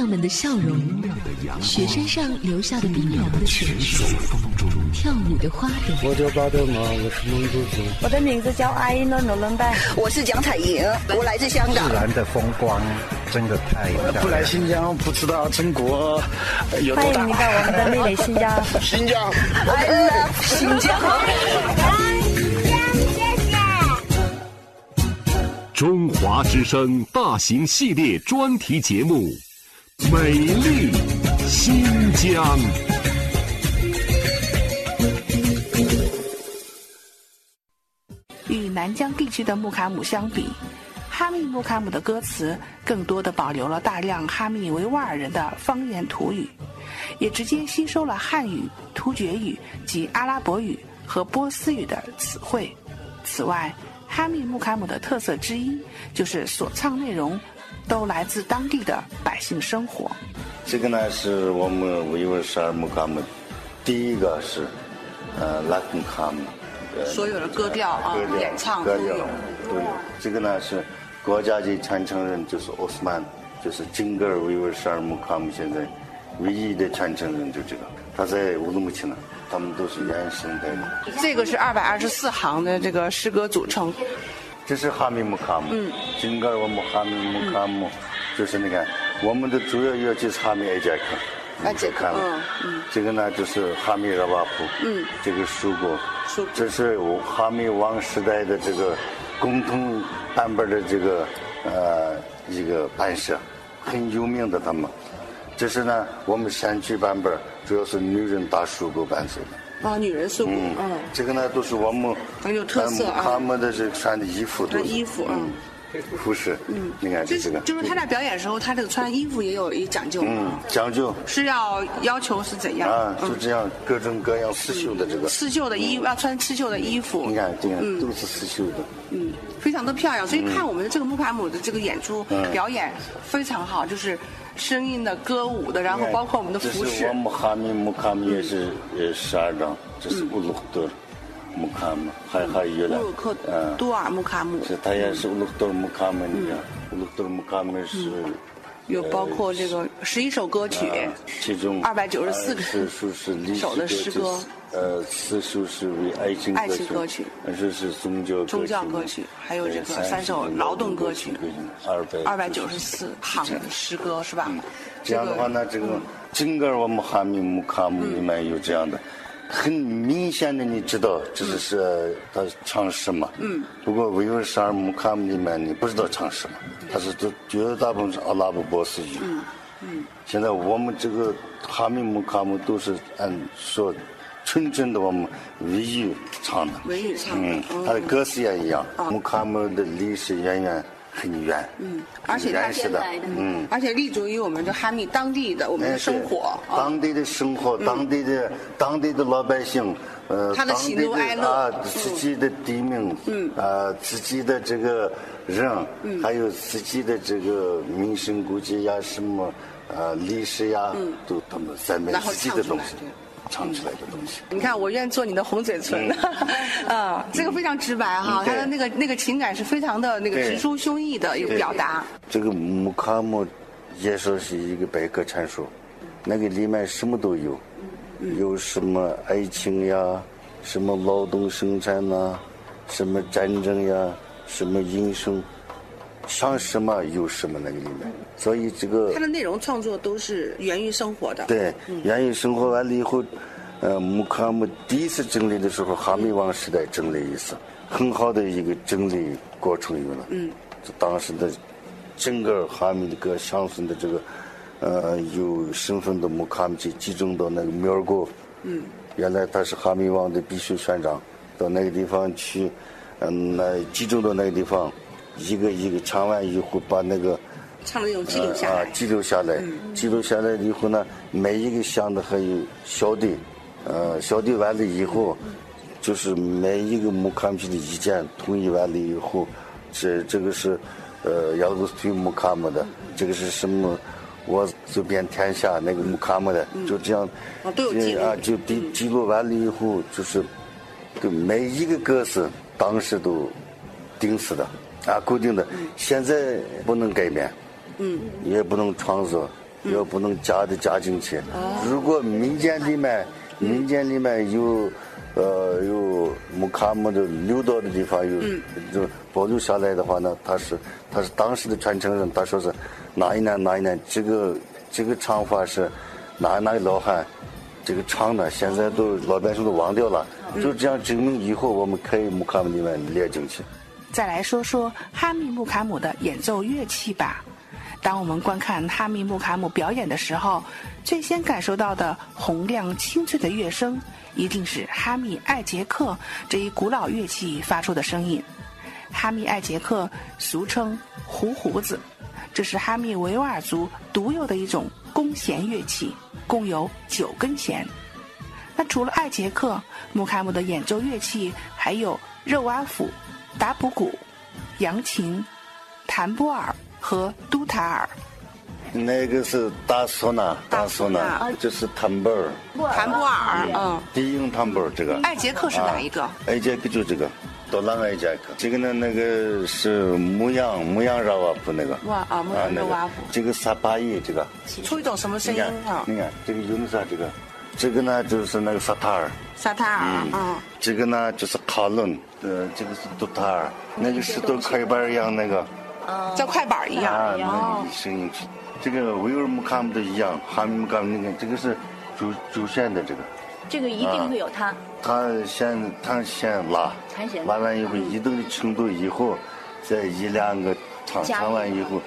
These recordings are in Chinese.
姑娘们的笑容，雪山上留下的冰凉的泉水，跳舞的花朵。我叫巴德玛，我是蒙古族。我的名字叫阿依诺努伦拜，我是蒋彩莹，我来自香港。自然的风光真的太不来新疆不知道中国有多大。欢迎你到我们的美丽新疆。新疆，I love 新疆。中华之声大型系列专题节目。美丽新疆。与南疆地区的木卡姆相比，哈密木卡姆的歌词更多的保留了大量哈密维吾尔人的方言土语，也直接吸收了汉语、突厥语及阿拉伯语和波斯语的词汇。此外，哈密木卡姆的特色之一就是所唱内容。都来自当地的百姓生活。这个呢，是我们维吾尔十二木卡姆，第一个是呃拉丁卡姆。所有的歌调啊，演唱都有都有。这个呢是国家级传承人，就是奥斯曼，就是整个维吾尔十二木卡姆现在唯一的传承人，就这个。他在乌鲁木齐呢，他们都是原生态的。这个是二百二十四行的这个诗歌组成。这是哈密木卡姆，整个我们哈密木卡姆，就是你看，我们的主要乐器是哈密艾杰克，艾杰克，嗯，这个呢就是哈密热瓦普，嗯，这个树果，这是哈密王时代的这个共同版本的这个呃一个版式，很有名的他们，这是呢我们山区版本，主要是女人打树果伴奏的。啊，女人素嗯，这个呢都是我们很有特色啊，他们的这穿的衣服，穿衣服，嗯，服饰，嗯，你看这个，就是他在表演的时候，他这个穿衣服也有一讲究，嗯，讲究。是要要求是怎样？啊？就这样各种各样刺绣的这个。刺绣的衣要穿刺绣的衣服，你看这个都是刺绣的，嗯，非常的漂亮，所以看我们的这个木卡姆的这个演出表演非常好，就是。声音的、歌舞的，然后包括我们的服饰。这是我们哈密木卡姆也是呃十二张，这是乌鲁克多木卡姆，还还有乌鲁克多尔木卡姆。是，它也是乌鲁克多尔木卡姆，你看，乌鲁克多尔木卡姆是。有包括这个十一首歌曲，其中二百九十四首的诗歌。呃，四首是为爱情爱情歌曲，二首是宗教宗教歌曲，还有这个三首劳动歌曲，二百二百九十四行诗歌是吧？这样的话呢，这个整个我们哈密木卡姆里面有这样的，很明显的你知道这是是他唱什么？嗯。不过维吾尔十二木卡姆里面你不知道唱什么，他是都绝大部分是阿拉伯波斯语。嗯嗯。现在我们这个哈密木卡姆都是按说。纯正的我们维语唱的，维语唱的，嗯，他的歌词也一样。木卡姆的历史渊源很远，嗯，而且原始的，嗯，而且立足于我们这哈密当地的我们的生活，当地的生活，当地的当地的老百姓，呃，他的喜怒哀乐啊，自己的地名，嗯，啊，自己的这个人，嗯，还有自己的这个民生古迹呀，什么，呃，历史呀，嗯，都他们赞美自己的东西。唱出来的东西，你看，我愿意做你的红嘴唇，啊，这个非常直白哈，他的那个那个情感是非常的那个直抒胸臆的一个表达。这个木卡姆也说是一个百科全书，那个里面什么都有，有什么爱情呀，什么劳动生产呐，什么战争呀，什么英雄。想什么有什么那个里面，所以这个他的内容创作都是源于生活的。对，源于生活完了以后，呃，木卡姆第一次整理的时候，哈密王时代整理一次，很好的一个整理过程有了。嗯，当时的整个哈密的各乡村的这个呃有身份的木卡姆就集中到那个苗儿嗯，原来他是哈密王的必须选长，到那个地方去，嗯，那集中到那个地方。一个一个唱完以后，把那个唱的那种记录下来，记录下来，记录下来以后呢，每一个乡的还有小队，呃，小队完了以后，就是每一个木卡姆的意见统一完了以后，这这个是呃雅鲁斯图木卡姆的，这个是什么？我走遍天下那个木卡姆的，就这样啊，就记记录完了以后，就是每一个歌手当时都定死的啊，固定的，现在不能改变，嗯，也不能创作，也不能加的加进去。如果民间里面民间里面有呃有木卡姆的留到的地方有就保留下来的话呢，他是他是当时的传承人，他说是。哪一年哪一年，这个这个唱法是哪哪个老汉这个唱的，现在都老百姓都忘掉了。就这样证明以后我们可以木卡姆里面列进去。再来说说哈密木卡姆的演奏乐器吧。当我们观看哈密木卡姆表演的时候，最先感受到的洪亮清脆的乐声，一定是哈密艾杰克这一古老乐器发出的声音。哈密艾杰克俗称胡胡子。这是哈密维吾尔族独有的一种弓弦乐器，共有九根弦。那除了艾杰克，木卡姆的演奏乐器还有热瓦甫、达普古、扬琴、弹波尔和都塔尔。那个是大唢呐，大唢呐，就是弹波尔，弹波尔，嗯，低音弹波尔这个。艾杰克是哪一个？艾杰克就这个。多啷个一节课？这个呢，那个是牧羊牧羊绕瓦布那个。哇啊，牧羊绕瓦布。这个萨巴伊这个。出一种什么声音啊？你看，这个用的啥？这个，这个呢就是那个萨塔尔。萨塔尔，嗯。这个呢就是卡伦，呃，这个是杜塔尔，那个是都快板一样那个。像快板一样。啊，那个声音。这个维吾尔木卡姆都一样，哈密木卡姆那个，这个是主主线的这个。这个一定会有它。它先，它先拉，拉完以后一定的程度以后，再一两个唱，唱完以后，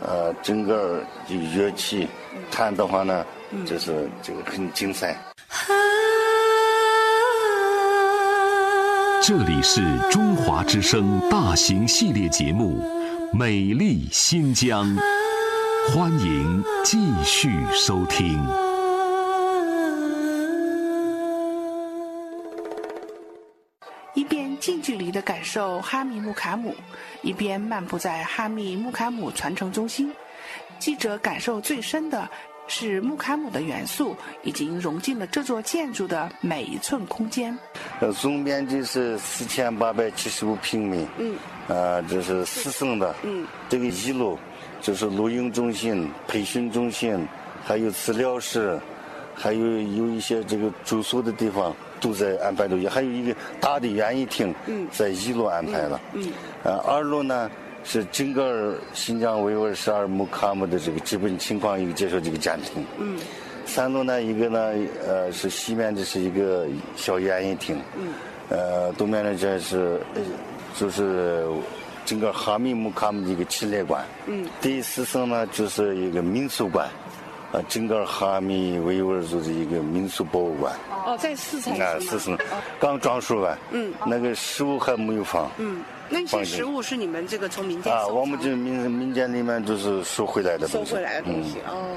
呃，整个乐器弹的话呢，就是这个很精彩。这里是中华之声大型系列节目《美丽新疆》，欢迎继续收听。一边近距离的感受哈密木卡姆，一边漫步在哈密木卡姆传承中心，记者感受最深的是木卡姆的元素已经融进了这座建筑的每一寸空间。呃，总面积是四千八百七十五平米。嗯。呃，这是四层的。嗯。这个一楼就是录音中心、培训中心，还有资料室，还有有一些这个住宿的地方。都在安排着，还有一个大的园艺厅，在一楼安排了。嗯，呃，二楼呢是整个新疆维吾尔十二木卡姆的这个基本情况一个介绍这个展厅。嗯，三楼呢一个呢呃是西面的是一个小演艺厅。嗯，呃东面呢这是就是整个哈密木卡姆的一个陈列馆。嗯，第四层呢就是一个民俗馆。啊，整个哈密维吾尔族的一个民俗博物馆。哦，在四层。啊，四层，刚装修完。嗯。那个食物还没有放。嗯。那些食物是你们这个从民间啊，我们这民民间里面就是收回来的东西。收回来的东西，哦。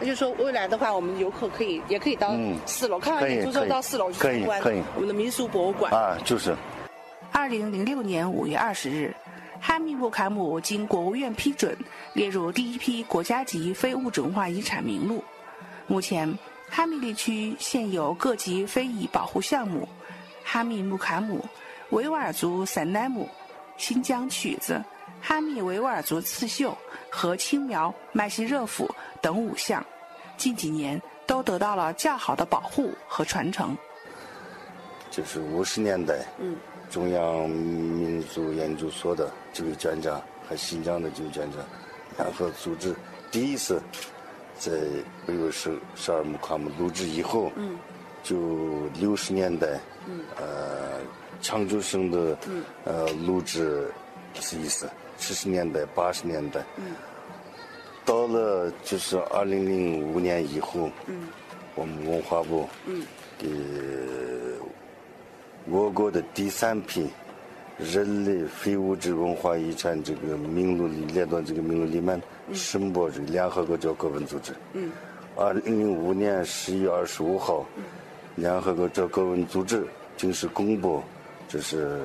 那就说未来的话，我们游客可以也可以到四楼看完演出之后到四楼去参观我们的民俗博物馆。啊，就是。二零零六年五月二十日。哈密木卡姆经国务院批准，列入第一批国家级非物质文化遗产名录。目前，哈密地区现有各级非遗保护项目：哈密木卡姆、维吾尔族散乃姆、新疆曲子、哈密维吾尔族刺绣和青苗麦西热甫等五项。近几年都得到了较好的保护和传承。就是五十年代。嗯。中央民族研究所的这位专家和新疆的这位专家联合组织，第一次在维吾尔十十二木卡姆录制以后，嗯就六十年代，嗯呃，长久声的呃录制是意思，七十年代、八十年代，到了就是二零零五年以后，我们文化部给。我国的第三批人类非物质文化遗产这个名录里列到这个名录里面，申报这个联合国教科文组织。嗯。二零零五年十一月二十五号，联合国教科文组织正式公布，这是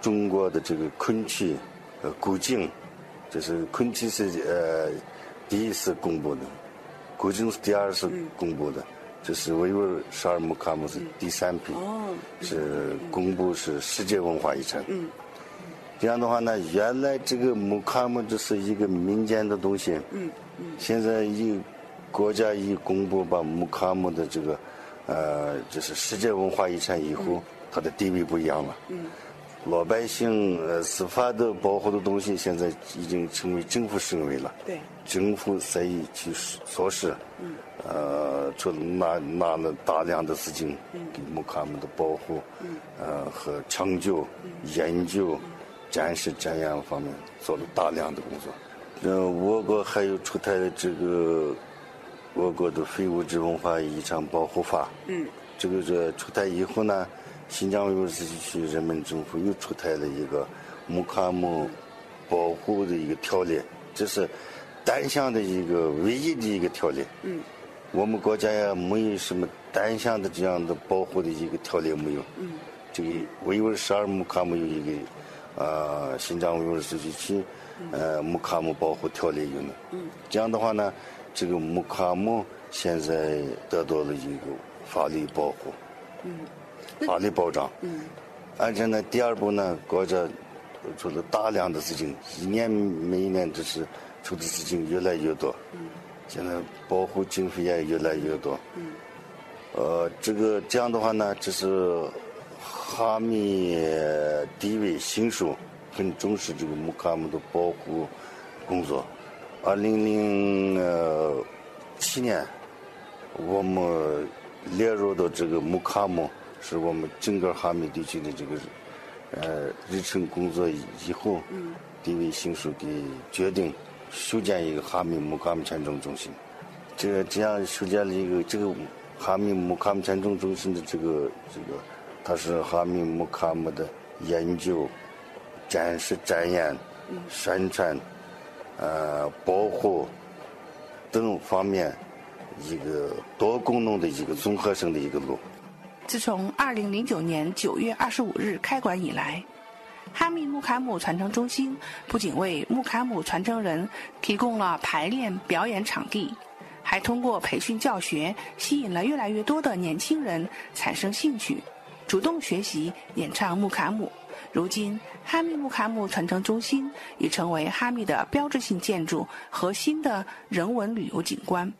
中国的这个昆曲呃古镜，就是昆曲是呃第一次公布的，古镜是第二次公布的，就是维吾尔十二木卡姆是第三批，是公布是世界文化遗产。这样的话呢，原来这个木卡姆这是一个民间的东西，现在一国家一公布把木卡姆的这个。呃，就是世界文化遗产以后，它的地位不一样了。嗯，老百姓呃司法的保护的东西，现在已经成为政府行为了。对。政府在意去措施。嗯。呃，出拿拿了大量的资金给木卡们的保护。嗯。呃，和抢救、研究、展示、展演方面做了大量的工作。呃，我国还有出台的这个。我国的非物质文化遗产保护法，嗯，这个这出台以后呢，新疆维吾尔自治区人民政府又出台了一个木卡姆保护的一个条例，这是单项的一个唯一的一个条例。嗯，我们国家呀没有什么单项的这样的保护的一个条例没有。嗯，这个维吾尔十二木卡姆有一个啊，新疆维吾尔自治区呃木卡姆保护条例有呢。嗯，这样的话呢。这个木卡姆现在得到了一个法律保护，嗯，法律保障，嗯，而且呢，第二步呢，国家出了大量的资金，一年每一年都是出的资金越来越多，嗯，现在保护经费也越来越多，嗯，呃，这个这样的话呢，就是哈密地位新书很重视这个木卡姆的保护工作。二零零七年，我们列入到这个木卡姆，是我们整个哈密地区的这个呃日程工作以后，地委行署的决定，修建一个哈密木卡姆签证中心。这这样修建了一个这个哈密木卡姆签证中心的这个这个，它是哈密木卡姆的研究、展示、展演、宣传。呃，保护等方面一个多功能的一个综合性的一个路。自从二零零九年九月二十五日开馆以来，哈密木卡姆传承中心不仅为木卡姆传承人提供了排练表演场地，还通过培训教学，吸引了越来越多的年轻人产生兴趣，主动学习演唱木卡姆。如今，哈密木卡姆传承中心已成为哈密的标志性建筑和新的人文旅游景观。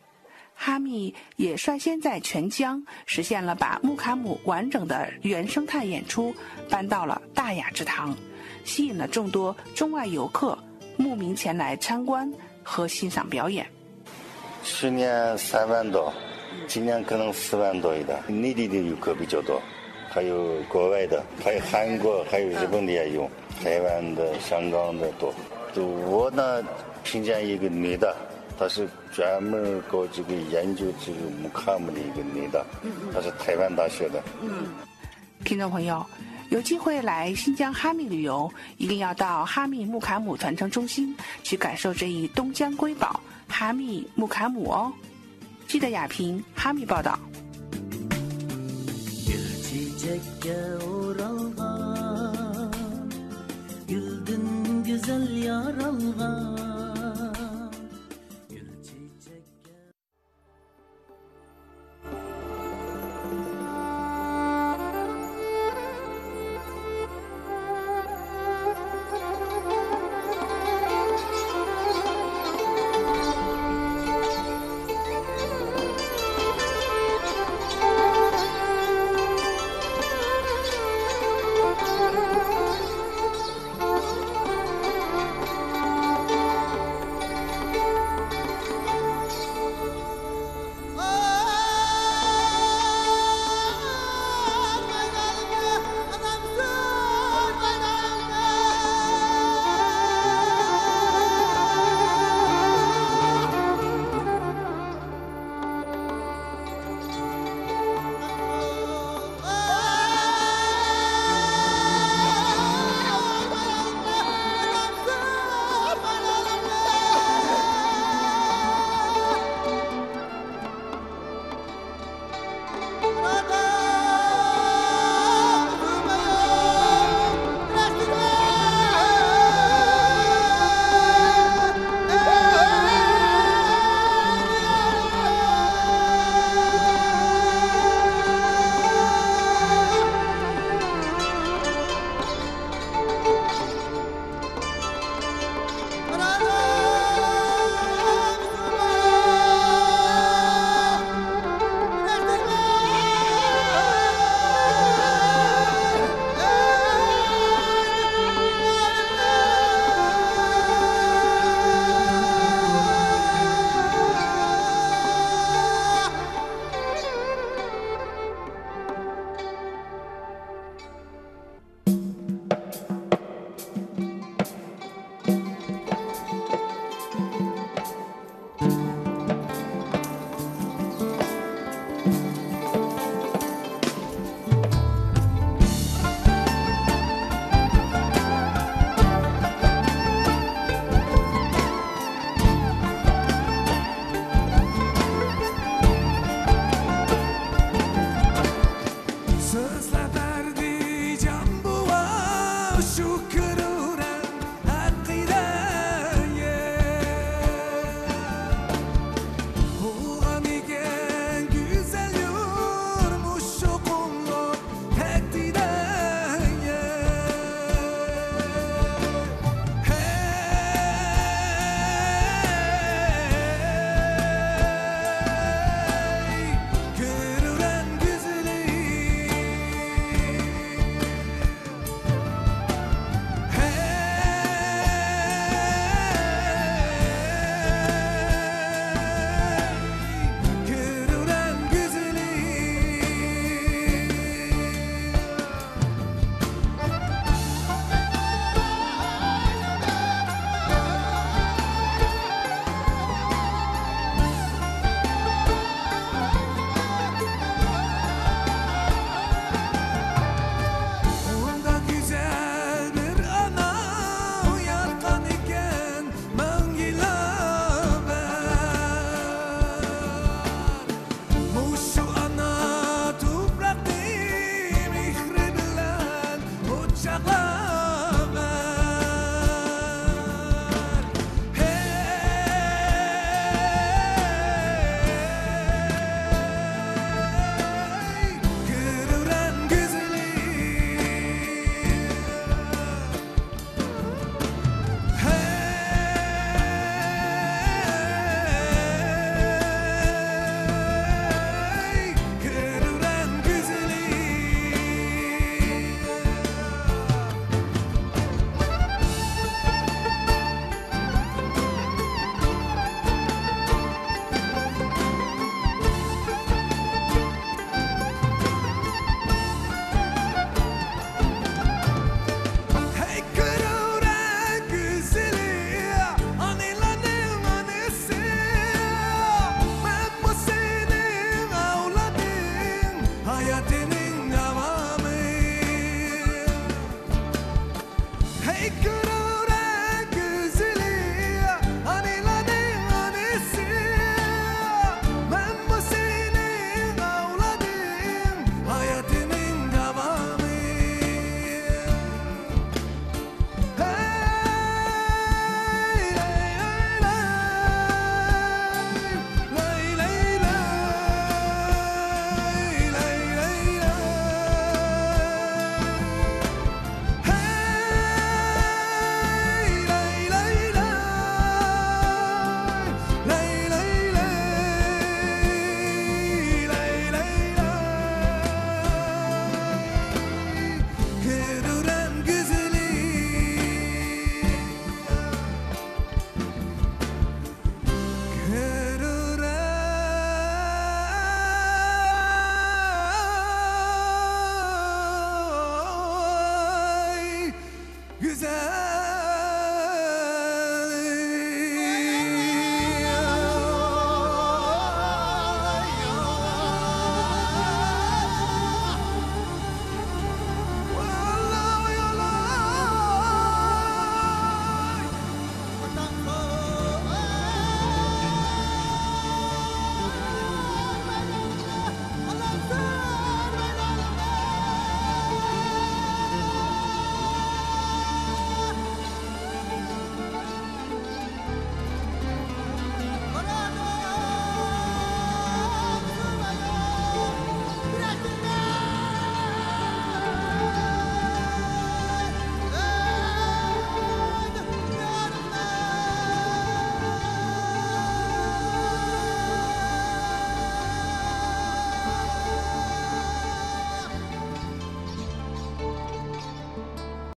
哈密也率先在全疆实现了把木卡姆完整的原生态演出搬到了大雅之堂，吸引了众多中外游客慕名前来参观和欣赏表演。去年三万多，今年可能四万多一点，内地的游客比较多。还有国外的，还有韩国，还有日本的也有，台湾的、香港的多。就我呢，听见一个女的，她是专门搞这个研究这个木卡姆的一个女的，他是台湾大学的。嗯，听众朋友，有机会来新疆哈密旅游，一定要到哈密木卡姆传承中心去感受这一东疆瑰宝——哈密木卡姆哦。记得雅萍哈密报道。